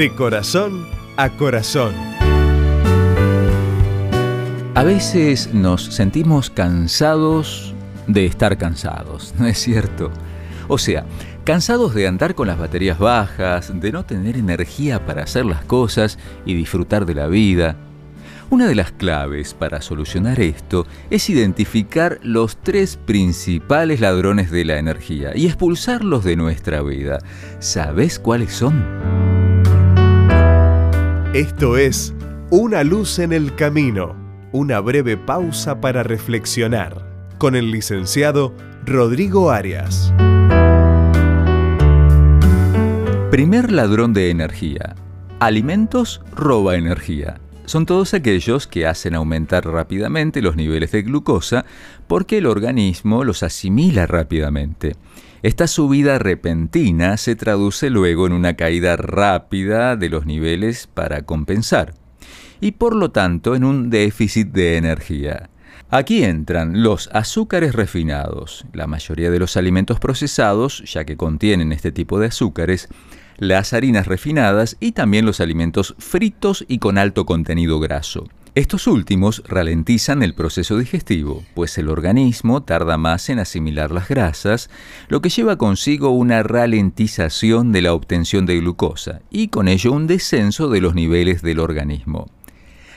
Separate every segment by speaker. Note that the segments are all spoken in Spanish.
Speaker 1: De corazón a corazón.
Speaker 2: A veces nos sentimos cansados de estar cansados, ¿no es cierto? O sea, cansados de andar con las baterías bajas, de no tener energía para hacer las cosas y disfrutar de la vida. Una de las claves para solucionar esto es identificar los tres principales ladrones de la energía y expulsarlos de nuestra vida. ¿Sabes cuáles son?
Speaker 1: Esto es Una luz en el camino, una breve pausa para reflexionar con el licenciado Rodrigo Arias.
Speaker 2: Primer ladrón de energía. Alimentos roba energía. Son todos aquellos que hacen aumentar rápidamente los niveles de glucosa porque el organismo los asimila rápidamente. Esta subida repentina se traduce luego en una caída rápida de los niveles para compensar y por lo tanto en un déficit de energía. Aquí entran los azúcares refinados, la mayoría de los alimentos procesados, ya que contienen este tipo de azúcares, las harinas refinadas y también los alimentos fritos y con alto contenido graso. Estos últimos ralentizan el proceso digestivo, pues el organismo tarda más en asimilar las grasas, lo que lleva consigo una ralentización de la obtención de glucosa y con ello un descenso de los niveles del organismo.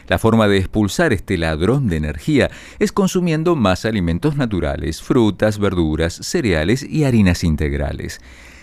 Speaker 2: La forma de expulsar este ladrón de energía es consumiendo más alimentos naturales, frutas, verduras, cereales y harinas integrales.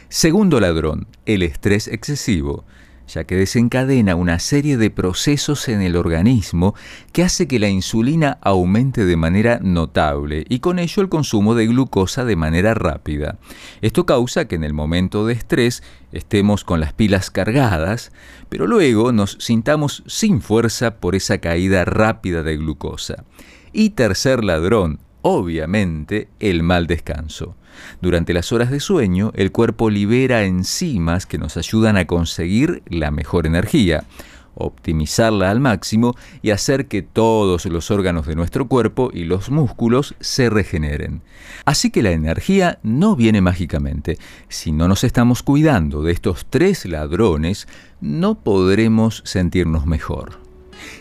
Speaker 2: Segundo ladrón, el estrés excesivo ya que desencadena una serie de procesos en el organismo que hace que la insulina aumente de manera notable y con ello el consumo de glucosa de manera rápida. Esto causa que en el momento de estrés estemos con las pilas cargadas, pero luego nos sintamos sin fuerza por esa caída rápida de glucosa. Y tercer ladrón, obviamente, el mal descanso. Durante las horas de sueño, el cuerpo libera enzimas que nos ayudan a conseguir la mejor energía, optimizarla al máximo y hacer que todos los órganos de nuestro cuerpo y los músculos se regeneren. Así que la energía no viene mágicamente. Si no nos estamos cuidando de estos tres ladrones, no podremos sentirnos mejor.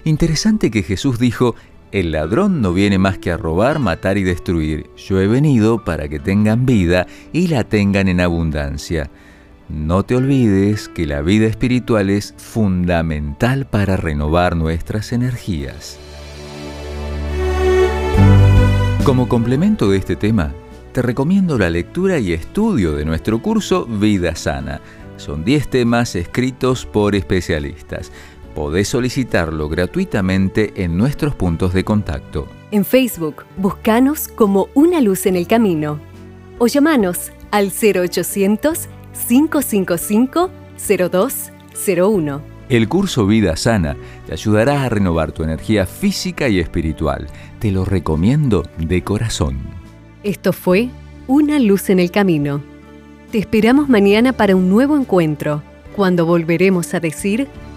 Speaker 2: Interesante que Jesús dijo, el ladrón no viene más que a robar, matar y destruir. Yo he venido para que tengan vida y la tengan en abundancia. No te olvides que la vida espiritual es fundamental para renovar nuestras energías. Como complemento de este tema, te recomiendo la lectura y estudio de nuestro curso Vida Sana. Son 10 temas escritos por especialistas podés solicitarlo gratuitamente en nuestros puntos de contacto.
Speaker 3: En Facebook, buscanos como Una Luz en el Camino o llamanos al 0800-555-0201.
Speaker 2: El curso Vida Sana te ayudará a renovar tu energía física y espiritual. Te lo recomiendo de corazón.
Speaker 3: Esto fue Una Luz en el Camino. Te esperamos mañana para un nuevo encuentro cuando volveremos a decir,